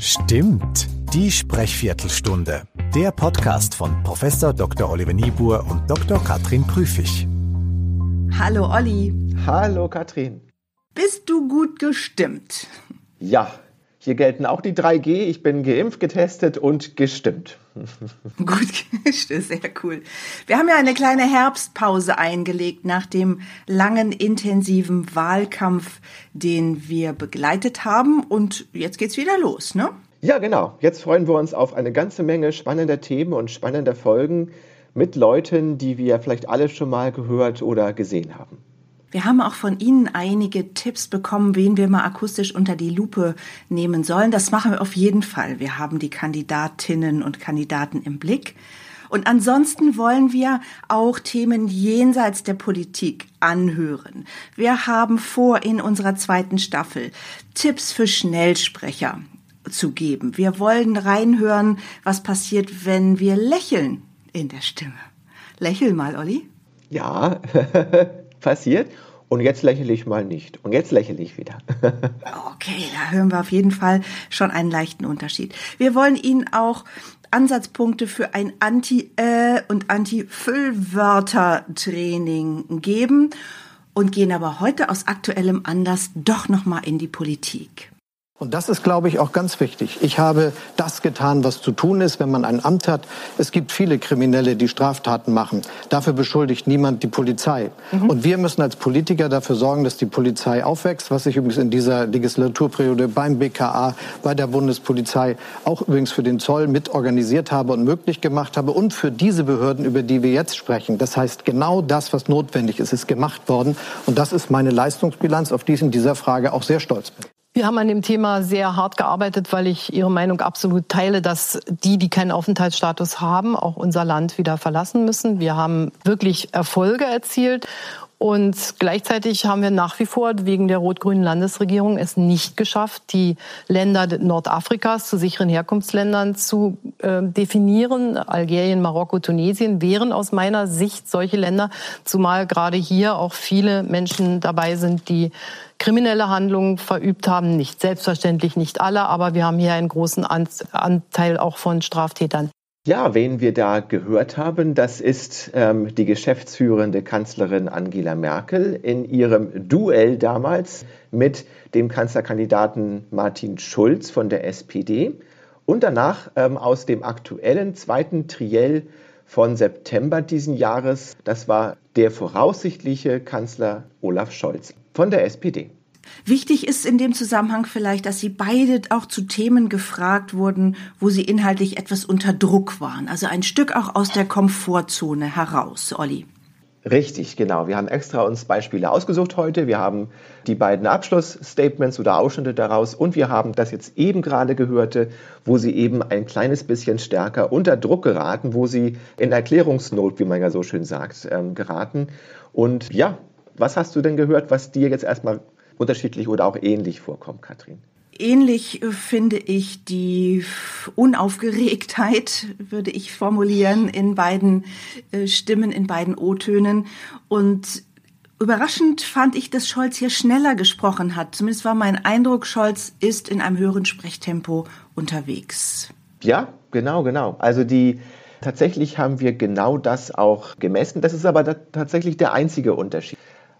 Stimmt, die Sprechviertelstunde. Der Podcast von Prof. Dr. Oliver Niebuhr und Dr. Katrin Prüfig. Hallo Olli. Hallo Katrin. Bist du gut gestimmt? Ja, hier gelten auch die 3G. Ich bin geimpft, getestet und gestimmt. Gut, sehr cool. Wir haben ja eine kleine Herbstpause eingelegt nach dem langen, intensiven Wahlkampf, den wir begleitet haben. Und jetzt geht's wieder los, ne? Ja, genau. Jetzt freuen wir uns auf eine ganze Menge spannender Themen und spannender Folgen mit Leuten, die wir vielleicht alle schon mal gehört oder gesehen haben. Wir haben auch von Ihnen einige Tipps bekommen, wen wir mal akustisch unter die Lupe nehmen sollen. Das machen wir auf jeden Fall. Wir haben die Kandidatinnen und Kandidaten im Blick. Und ansonsten wollen wir auch Themen jenseits der Politik anhören. Wir haben vor, in unserer zweiten Staffel Tipps für Schnellsprecher zu geben. Wir wollen reinhören, was passiert, wenn wir lächeln in der Stimme. Lächel mal, Olli. Ja, passiert. Und jetzt lächle ich mal nicht. Und jetzt lächle ich wieder. okay, da hören wir auf jeden Fall schon einen leichten Unterschied. Wir wollen Ihnen auch Ansatzpunkte für ein Anti-Äh- und Anti-Füllwörter-Training geben und gehen aber heute aus aktuellem Anlass doch nochmal in die Politik. Und das ist, glaube ich, auch ganz wichtig. Ich habe das getan, was zu tun ist, wenn man ein Amt hat. Es gibt viele Kriminelle, die Straftaten machen. Dafür beschuldigt niemand die Polizei. Mhm. Und wir müssen als Politiker dafür sorgen, dass die Polizei aufwächst, was ich übrigens in dieser Legislaturperiode beim BKA, bei der Bundespolizei, auch übrigens für den Zoll mit organisiert habe und möglich gemacht habe und für diese Behörden, über die wir jetzt sprechen. Das heißt, genau das, was notwendig ist, ist gemacht worden. Und das ist meine Leistungsbilanz, auf die ich in dieser Frage auch sehr stolz bin. Wir haben an dem Thema sehr hart gearbeitet, weil ich Ihre Meinung absolut teile, dass die, die keinen Aufenthaltsstatus haben, auch unser Land wieder verlassen müssen. Wir haben wirklich Erfolge erzielt. Und gleichzeitig haben wir nach wie vor wegen der rot-grünen Landesregierung es nicht geschafft, die Länder Nordafrikas zu sicheren Herkunftsländern zu äh, definieren. Algerien, Marokko, Tunesien wären aus meiner Sicht solche Länder, zumal gerade hier auch viele Menschen dabei sind, die kriminelle Handlungen verübt haben. Nicht selbstverständlich nicht alle, aber wir haben hier einen großen Anteil auch von Straftätern. Ja, wen wir da gehört haben, das ist ähm, die geschäftsführende Kanzlerin Angela Merkel in ihrem Duell damals mit dem Kanzlerkandidaten Martin Schulz von der SPD und danach ähm, aus dem aktuellen zweiten Triell von September diesen Jahres, das war der voraussichtliche Kanzler Olaf Scholz von der SPD. Wichtig ist in dem Zusammenhang vielleicht, dass Sie beide auch zu Themen gefragt wurden, wo Sie inhaltlich etwas unter Druck waren. Also ein Stück auch aus der Komfortzone heraus, Olli. Richtig, genau. Wir haben extra uns Beispiele ausgesucht heute. Wir haben die beiden Abschlussstatements oder Ausschnitte daraus und wir haben das jetzt eben gerade gehörte, wo sie eben ein kleines bisschen stärker unter Druck geraten, wo sie in Erklärungsnot, wie man ja so schön sagt, ähm, geraten. Und ja, was hast du denn gehört, was dir jetzt erstmal unterschiedlich oder auch ähnlich vorkommt, Katrin? Ähnlich äh, finde ich die Unaufgeregtheit, würde ich formulieren, in beiden äh, Stimmen, in beiden O-Tönen. Und überraschend fand ich, dass Scholz hier schneller gesprochen hat. Zumindest war mein Eindruck, Scholz ist in einem höheren Sprechtempo unterwegs. Ja, genau, genau. Also die tatsächlich haben wir genau das auch gemessen. Das ist aber tatsächlich der einzige Unterschied.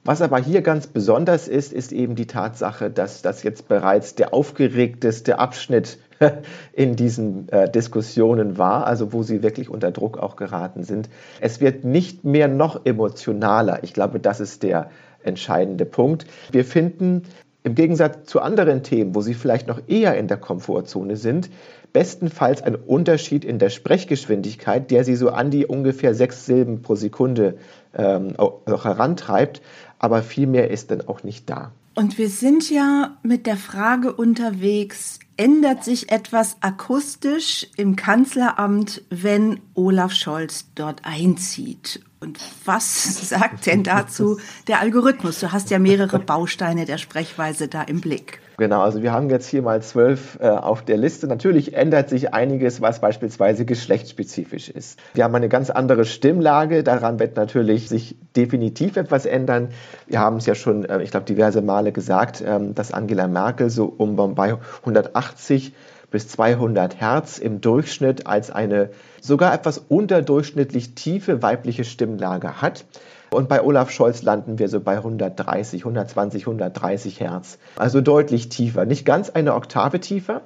Was aber hier ganz besonders ist, ist eben die Tatsache, dass das jetzt bereits der aufgeregteste Abschnitt in diesen äh, Diskussionen war, also wo sie wirklich unter Druck auch geraten sind. Es wird nicht mehr noch emotionaler. Ich glaube, das ist der entscheidende Punkt. Wir finden im Gegensatz zu anderen Themen, wo sie vielleicht noch eher in der Komfortzone sind, bestenfalls ein Unterschied in der Sprechgeschwindigkeit, der sie so an die ungefähr sechs Silben pro Sekunde ähm, auch herantreibt aber viel mehr ist dann auch nicht da. Und wir sind ja mit der Frage unterwegs, ändert sich etwas akustisch im Kanzleramt, wenn Olaf Scholz dort einzieht? Und was sagt denn dazu der Algorithmus? Du hast ja mehrere Bausteine der Sprechweise da im Blick. Genau, also wir haben jetzt hier mal zwölf äh, auf der Liste. Natürlich ändert sich einiges, was beispielsweise geschlechtsspezifisch ist. Wir haben eine ganz andere Stimmlage, daran wird natürlich sich definitiv etwas ändern. Wir haben es ja schon, äh, ich glaube, diverse Male gesagt, ähm, dass Angela Merkel so um bei 180 bis 200 Hertz im Durchschnitt als eine sogar etwas unterdurchschnittlich tiefe weibliche Stimmlage hat. Und bei Olaf Scholz landen wir so bei 130, 120, 130 Hertz. Also deutlich tiefer. Nicht ganz eine Oktave tiefer,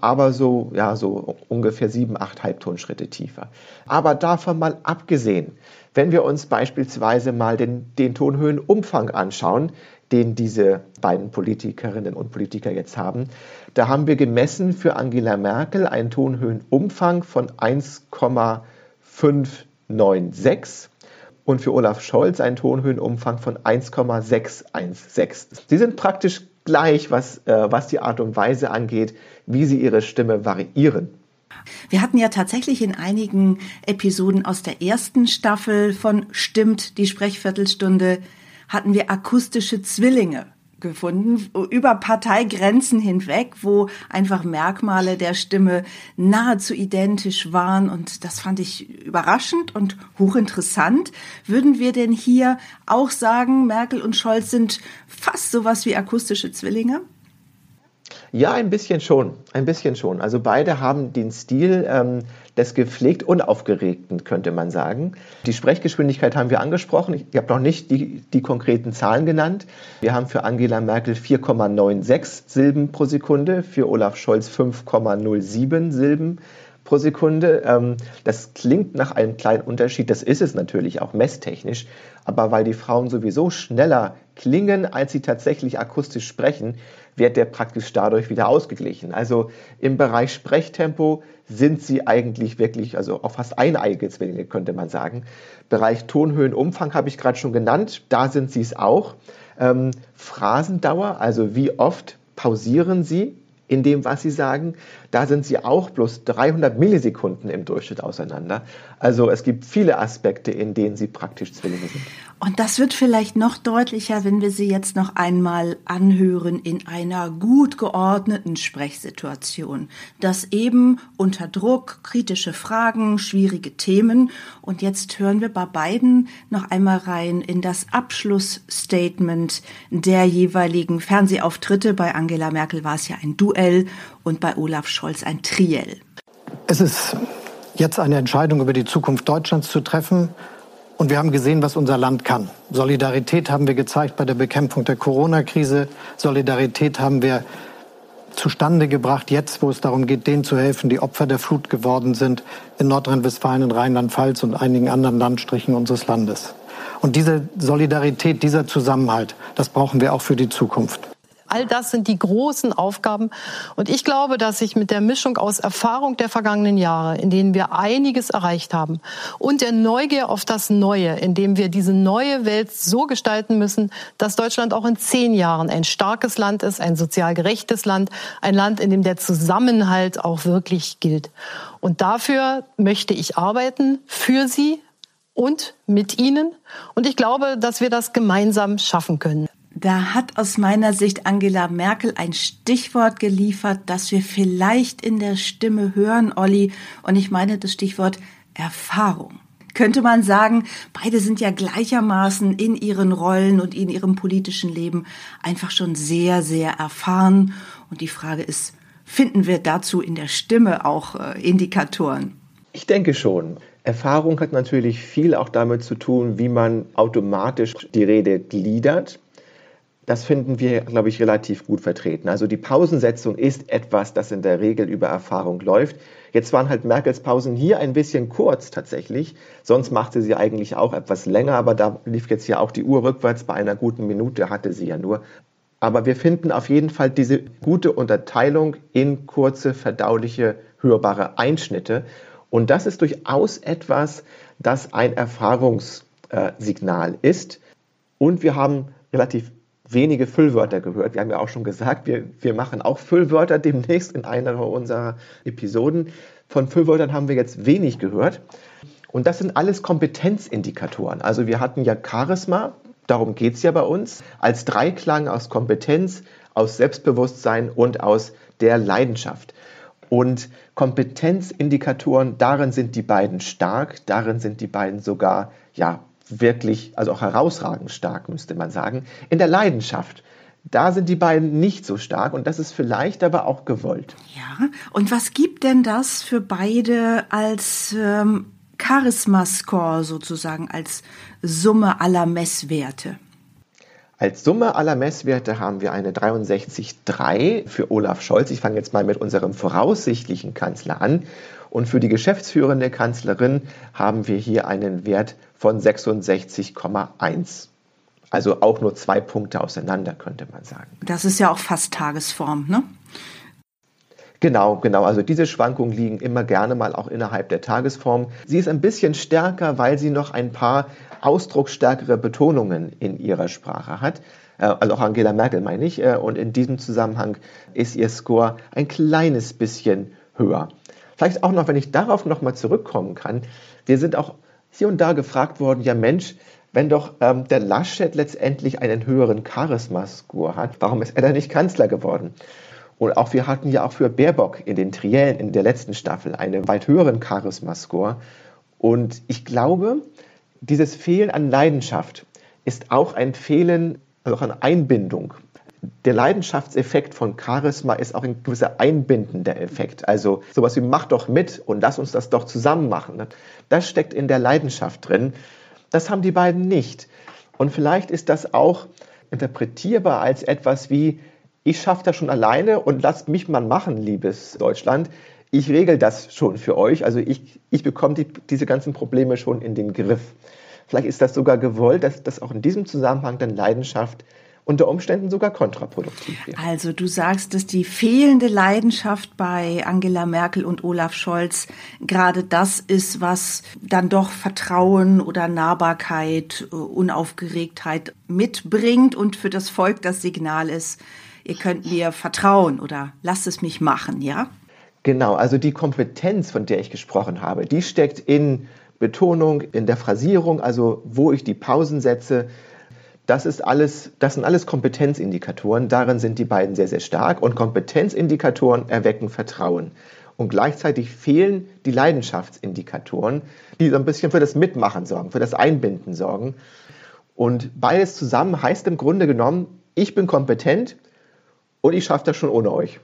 aber so, ja, so ungefähr sieben, acht Halbtonschritte tiefer. Aber davon mal abgesehen, wenn wir uns beispielsweise mal den, den Tonhöhenumfang anschauen, den diese beiden Politikerinnen und Politiker jetzt haben, da haben wir gemessen für Angela Merkel einen Tonhöhenumfang von 1,596 und für Olaf Scholz einen Tonhöhenumfang von 1,616. Sie sind praktisch gleich, was, äh, was die Art und Weise angeht, wie sie ihre Stimme variieren. Wir hatten ja tatsächlich in einigen Episoden aus der ersten Staffel von Stimmt die Sprechviertelstunde hatten wir akustische Zwillinge gefunden, über Parteigrenzen hinweg, wo einfach Merkmale der Stimme nahezu identisch waren. Und das fand ich überraschend und hochinteressant. Würden wir denn hier auch sagen, Merkel und Scholz sind fast sowas wie akustische Zwillinge? Ja, ein bisschen schon, ein bisschen schon. Also beide haben den Stil ähm, des gepflegt Unaufgeregten, könnte man sagen. Die Sprechgeschwindigkeit haben wir angesprochen. Ich, habe noch nicht die, die konkreten Zahlen genannt. Wir haben für Angela Merkel 4,96 Silben pro Sekunde, für Olaf Scholz 5,07 Silben pro Sekunde. Ähm, das klingt nach einem kleinen Unterschied, das ist es natürlich auch messtechnisch, aber weil die Frauen sowieso schneller klingen, als sie tatsächlich akustisch sprechen, wird der praktisch dadurch wieder ausgeglichen. Also im Bereich Sprechtempo sind sie eigentlich wirklich, also auf fast eineige Zwillinge könnte man sagen. Bereich Tonhöhenumfang habe ich gerade schon genannt, da sind sie es auch. Ähm, Phrasendauer, also wie oft pausieren sie in dem, was sie sagen, da sind sie auch bloß 300 Millisekunden im Durchschnitt auseinander. Also es gibt viele Aspekte, in denen sie praktisch Zwillinge sind. Und das wird vielleicht noch deutlicher, wenn wir sie jetzt noch einmal anhören in einer gut geordneten Sprechsituation. Das eben unter Druck, kritische Fragen, schwierige Themen. Und jetzt hören wir bei beiden noch einmal rein in das Abschlussstatement der jeweiligen Fernsehauftritte. Bei Angela Merkel war es ja ein Duell und bei Olaf Scholz ein Triell. Es ist jetzt eine Entscheidung über die Zukunft Deutschlands zu treffen. Und wir haben gesehen, was unser Land kann. Solidarität haben wir gezeigt bei der Bekämpfung der Corona-Krise. Solidarität haben wir zustande gebracht, jetzt, wo es darum geht, denen zu helfen, die Opfer der Flut geworden sind, in Nordrhein-Westfalen, in Rheinland-Pfalz und einigen anderen Landstrichen unseres Landes. Und diese Solidarität, dieser Zusammenhalt, das brauchen wir auch für die Zukunft. All das sind die großen Aufgaben. Und ich glaube, dass sich mit der Mischung aus Erfahrung der vergangenen Jahre, in denen wir einiges erreicht haben, und der Neugier auf das Neue, in dem wir diese neue Welt so gestalten müssen, dass Deutschland auch in zehn Jahren ein starkes Land ist, ein sozial gerechtes Land, ein Land, in dem der Zusammenhalt auch wirklich gilt. Und dafür möchte ich arbeiten, für Sie und mit Ihnen. Und ich glaube, dass wir das gemeinsam schaffen können. Da hat aus meiner Sicht Angela Merkel ein Stichwort geliefert, das wir vielleicht in der Stimme hören, Olli. Und ich meine das Stichwort Erfahrung. Könnte man sagen, beide sind ja gleichermaßen in ihren Rollen und in ihrem politischen Leben einfach schon sehr, sehr erfahren. Und die Frage ist, finden wir dazu in der Stimme auch äh, Indikatoren? Ich denke schon. Erfahrung hat natürlich viel auch damit zu tun, wie man automatisch die Rede gliedert das finden wir, glaube ich, relativ gut vertreten. Also die Pausensetzung ist etwas, das in der Regel über Erfahrung läuft. Jetzt waren halt Merkels Pausen hier ein bisschen kurz tatsächlich. Sonst machte sie eigentlich auch etwas länger, aber da lief jetzt ja auch die Uhr rückwärts. Bei einer guten Minute hatte sie ja nur. Aber wir finden auf jeden Fall diese gute Unterteilung in kurze, verdauliche, hörbare Einschnitte. Und das ist durchaus etwas, das ein Erfahrungssignal ist. Und wir haben relativ wenige Füllwörter gehört. Wir haben ja auch schon gesagt, wir, wir machen auch Füllwörter demnächst in einer unserer Episoden. Von Füllwörtern haben wir jetzt wenig gehört. Und das sind alles Kompetenzindikatoren. Also wir hatten ja Charisma, darum geht es ja bei uns, als Dreiklang aus Kompetenz, aus Selbstbewusstsein und aus der Leidenschaft. Und Kompetenzindikatoren, darin sind die beiden stark, darin sind die beiden sogar, ja, wirklich, also auch herausragend stark, müsste man sagen. In der Leidenschaft, da sind die beiden nicht so stark und das ist vielleicht aber auch gewollt. Ja, und was gibt denn das für beide als ähm, Charisma-Score sozusagen, als Summe aller Messwerte? Als Summe aller Messwerte haben wir eine 63,3 für Olaf Scholz. Ich fange jetzt mal mit unserem voraussichtlichen Kanzler an. Und für die geschäftsführende Kanzlerin haben wir hier einen Wert von 66,1. Also auch nur zwei Punkte auseinander, könnte man sagen. Das ist ja auch fast Tagesform, ne? Genau, genau. Also diese Schwankungen liegen immer gerne mal auch innerhalb der Tagesform. Sie ist ein bisschen stärker, weil sie noch ein paar ausdrucksstärkere Betonungen in ihrer Sprache hat. Äh, also auch Angela Merkel meine ich. Äh, und in diesem Zusammenhang ist ihr Score ein kleines bisschen höher. Vielleicht auch noch, wenn ich darauf nochmal zurückkommen kann. Wir sind auch hier und da gefragt worden, ja Mensch, wenn doch ähm, der Laschet letztendlich einen höheren Charisma-Score hat, warum ist er dann nicht Kanzler geworden? Und auch wir hatten ja auch für Baerbock in den Triellen in der letzten Staffel einen weit höheren Charisma-Score. Und ich glaube, dieses Fehlen an Leidenschaft ist auch ein Fehlen, also auch an Einbindung. Der Leidenschaftseffekt von Charisma ist auch ein gewisser einbindender Effekt. Also sowas wie mach doch mit und lass uns das doch zusammen machen. Das steckt in der Leidenschaft drin. Das haben die beiden nicht. Und vielleicht ist das auch interpretierbar als etwas wie, ich schaffe das schon alleine und lasst mich mal machen, liebes Deutschland. Ich regel das schon für euch. Also ich, ich bekomme die, diese ganzen Probleme schon in den Griff. Vielleicht ist das sogar gewollt, dass das auch in diesem Zusammenhang dann Leidenschaft unter Umständen sogar kontraproduktiv wäre. Also du sagst, dass die fehlende Leidenschaft bei Angela Merkel und Olaf Scholz gerade das ist, was dann doch Vertrauen oder Nahbarkeit, äh, Unaufgeregtheit mitbringt und für das Volk das Signal ist, ihr könnt mir vertrauen oder lasst es mich machen, ja? Genau, also die Kompetenz, von der ich gesprochen habe, die steckt in Betonung, in der Phrasierung, also wo ich die Pausen setze. Das ist alles, das sind alles Kompetenzindikatoren. Darin sind die beiden sehr, sehr stark. Und Kompetenzindikatoren erwecken Vertrauen. Und gleichzeitig fehlen die Leidenschaftsindikatoren, die so ein bisschen für das Mitmachen sorgen, für das Einbinden sorgen. Und beides zusammen heißt im Grunde genommen, ich bin kompetent, und ich schaffe das schon ohne euch.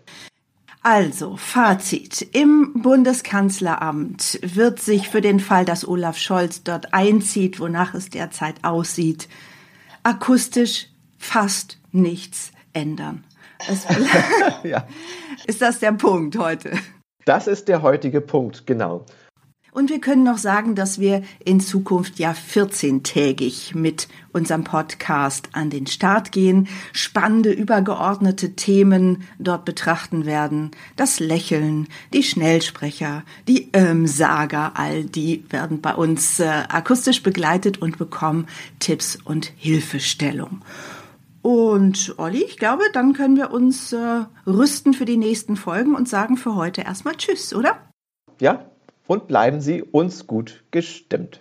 Also, Fazit. Im Bundeskanzleramt wird sich für den Fall, dass Olaf Scholz dort einzieht, wonach es derzeit aussieht, akustisch fast nichts ändern. ja. Ist das der Punkt heute? Das ist der heutige Punkt, genau. Und wir können noch sagen, dass wir in Zukunft ja 14-tägig mit unserem Podcast an den Start gehen, spannende, übergeordnete Themen dort betrachten werden. Das Lächeln, die Schnellsprecher, die Ähm-Sager, all die werden bei uns äh, akustisch begleitet und bekommen Tipps und Hilfestellung. Und Olli, ich glaube, dann können wir uns äh, rüsten für die nächsten Folgen und sagen für heute erstmal Tschüss, oder? Ja, und bleiben Sie uns gut gestimmt.